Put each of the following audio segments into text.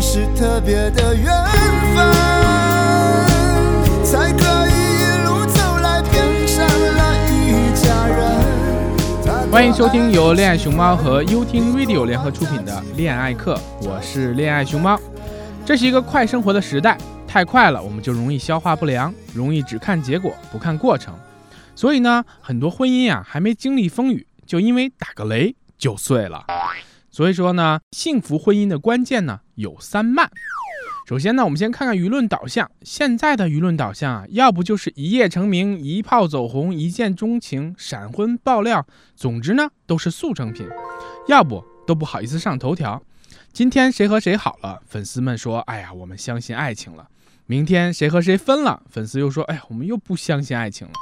是特别的缘分，才可以一路走来变成了一家人。欢迎收听由恋爱熊猫和优听 Radio 联合出品的《恋爱课》，我是恋爱熊猫。这是一个快生活的时代，太快了，我们就容易消化不良，容易只看结果不看过程。所以呢，很多婚姻啊还没经历风雨，就因为打个雷就碎了。所以说呢，幸福婚姻的关键呢有三慢。首先呢，我们先看看舆论导向。现在的舆论导向啊，要不就是一夜成名、一炮走红、一见钟情、闪婚爆料，总之呢都是速成品；要不都不好意思上头条。今天谁和谁好了，粉丝们说：“哎呀，我们相信爱情了。”明天谁和谁分了，粉丝又说：“哎呀，我们又不相信爱情了。”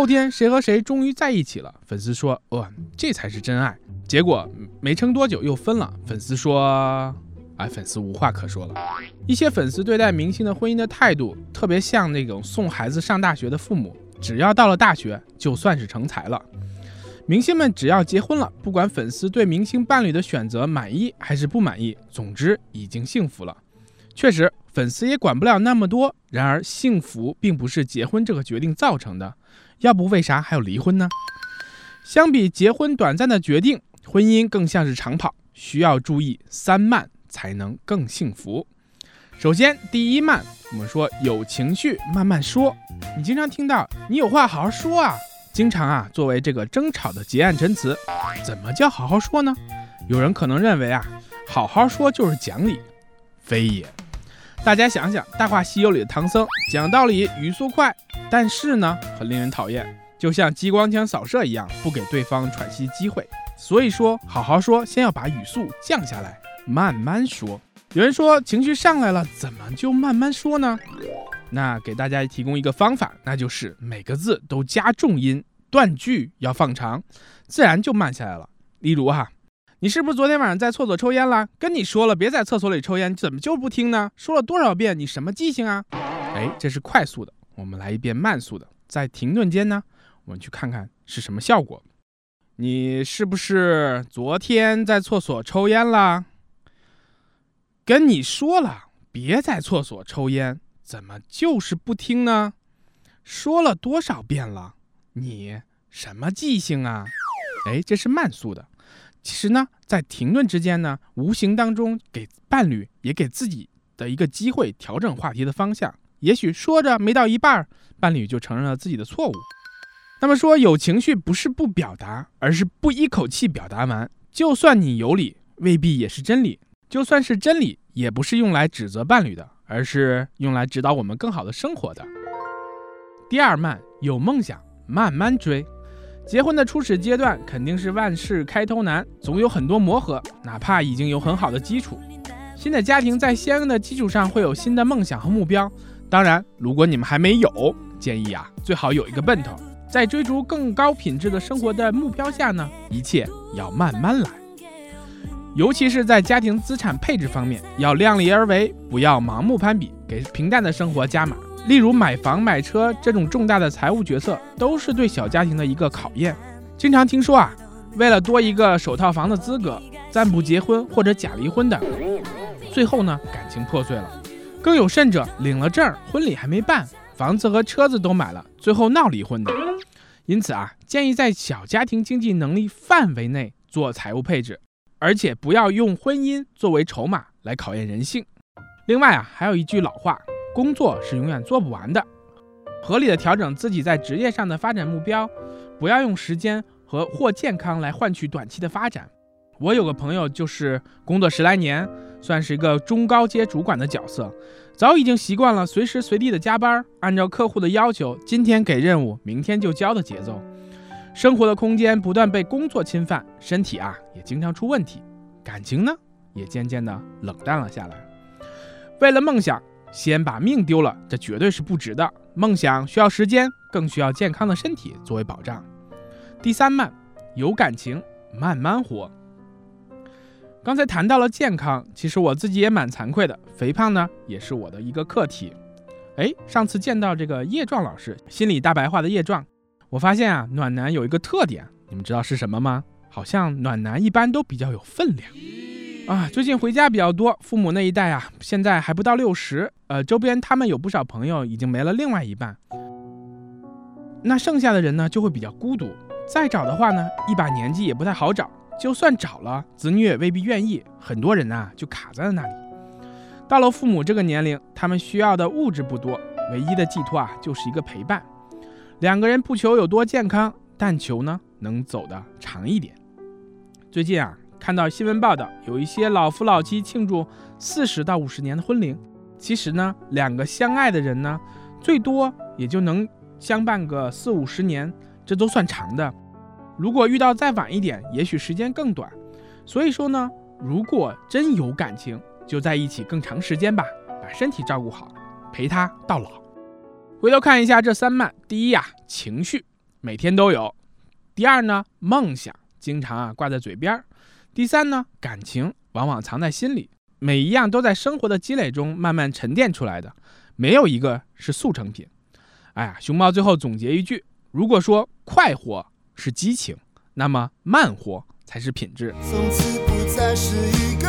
后天谁和谁终于在一起了，粉丝说：“哇，这才是真爱。”结果没撑多久又分了，粉丝说：“哎，粉丝无话可说了。”一些粉丝对待明星的婚姻的态度，特别像那种送孩子上大学的父母，只要到了大学，就算是成才了。明星们只要结婚了，不管粉丝对明星伴侣的选择满意还是不满意，总之已经幸福了。确实，粉丝也管不了那么多。然而，幸福并不是结婚这个决定造成的，要不为啥还要离婚呢？相比结婚短暂的决定。婚姻更像是长跑，需要注意三慢才能更幸福。首先，第一慢，我们说有情绪慢慢说。你经常听到“你有话好好说啊”，经常啊作为这个争吵的结案陈词。怎么叫好好说呢？有人可能认为啊，好好说就是讲理，非也。大家想想，《大话西游》里的唐僧讲道理语速快，但是呢很令人讨厌，就像激光枪扫射一样，不给对方喘息机会。所以说，好好说，先要把语速降下来，慢慢说。有人说情绪上来了，怎么就慢慢说呢？那给大家提供一个方法，那就是每个字都加重音，断句要放长，自然就慢下来了。例如哈，你是不是昨天晚上在厕所抽烟了？跟你说了别在厕所里抽烟，怎么就不听呢？说了多少遍，你什么记性啊？哎，这是快速的，我们来一遍慢速的。在停顿间呢，我们去看看是什么效果。你是不是昨天在厕所抽烟了？跟你说了，别在厕所抽烟，怎么就是不听呢？说了多少遍了？你什么记性啊？哎，这是慢速的。其实呢，在停顿之间呢，无形当中给伴侣也给自己的一个机会，调整话题的方向。也许说着没到一半，伴侣就承认了自己的错误。那么说有情绪不是不表达，而是不一口气表达完。就算你有理，未必也是真理；就算是真理，也不是用来指责伴侣的，而是用来指导我们更好的生活的。第二慢，有梦想慢慢追。结婚的初始阶段肯定是万事开头难，总有很多磨合。哪怕已经有很好的基础，新的家庭在相应的基础上会有新的梦想和目标。当然，如果你们还没有，建议啊，最好有一个奔头。在追逐更高品质的生活的目标下呢，一切要慢慢来，尤其是在家庭资产配置方面，要量力而为，不要盲目攀比，给平淡的生活加码。例如买房买车这种重大的财务决策，都是对小家庭的一个考验。经常听说啊，为了多一个首套房的资格，暂不结婚或者假离婚的，最后呢感情破碎了。更有甚者，领了证，婚礼还没办，房子和车子都买了，最后闹离婚的。因此啊，建议在小家庭经济能力范围内做财务配置，而且不要用婚姻作为筹码来考验人性。另外啊，还有一句老话，工作是永远做不完的，合理的调整自己在职业上的发展目标，不要用时间和或健康来换取短期的发展。我有个朋友就是工作十来年，算是一个中高阶主管的角色。早已经习惯了随时随地的加班，按照客户的要求，今天给任务，明天就交的节奏。生活的空间不断被工作侵犯，身体啊也经常出问题，感情呢也渐渐的冷淡了下来。为了梦想，先把命丢了，这绝对是不值的。梦想需要时间，更需要健康的身体作为保障。第三慢，有感情，慢慢活。刚才谈到了健康，其实我自己也蛮惭愧的，肥胖呢也是我的一个课题。哎，上次见到这个叶壮老师，心理大白话的叶壮，我发现啊，暖男有一个特点，你们知道是什么吗？好像暖男一般都比较有分量，啊，最近回家比较多，父母那一代啊，现在还不到六十，呃，周边他们有不少朋友已经没了另外一半，那剩下的人呢就会比较孤独。再找的话呢，一把年纪也不太好找，就算找了，子女也未必愿意，很多人呐就卡在了那里。到了父母这个年龄，他们需要的物质不多，唯一的寄托啊就是一个陪伴。两个人不求有多健康，但求呢能走得长一点。最近啊。看到新闻报道，有一些老夫老妻庆祝四十到五十年的婚龄。其实呢，两个相爱的人呢，最多也就能相伴个四五十年，这都算长的。如果遇到再晚一点，也许时间更短。所以说呢，如果真有感情，就在一起更长时间吧，把身体照顾好，陪他到老。回头看一下这三慢：第一呀，情绪每天都有；第二呢，梦想经常啊挂在嘴边儿。第三呢，感情往往藏在心里，每一样都在生活的积累中慢慢沉淀出来的，没有一个是速成品。哎呀，熊猫最后总结一句：如果说快活是激情，那么慢活才是品质。从此不再是一个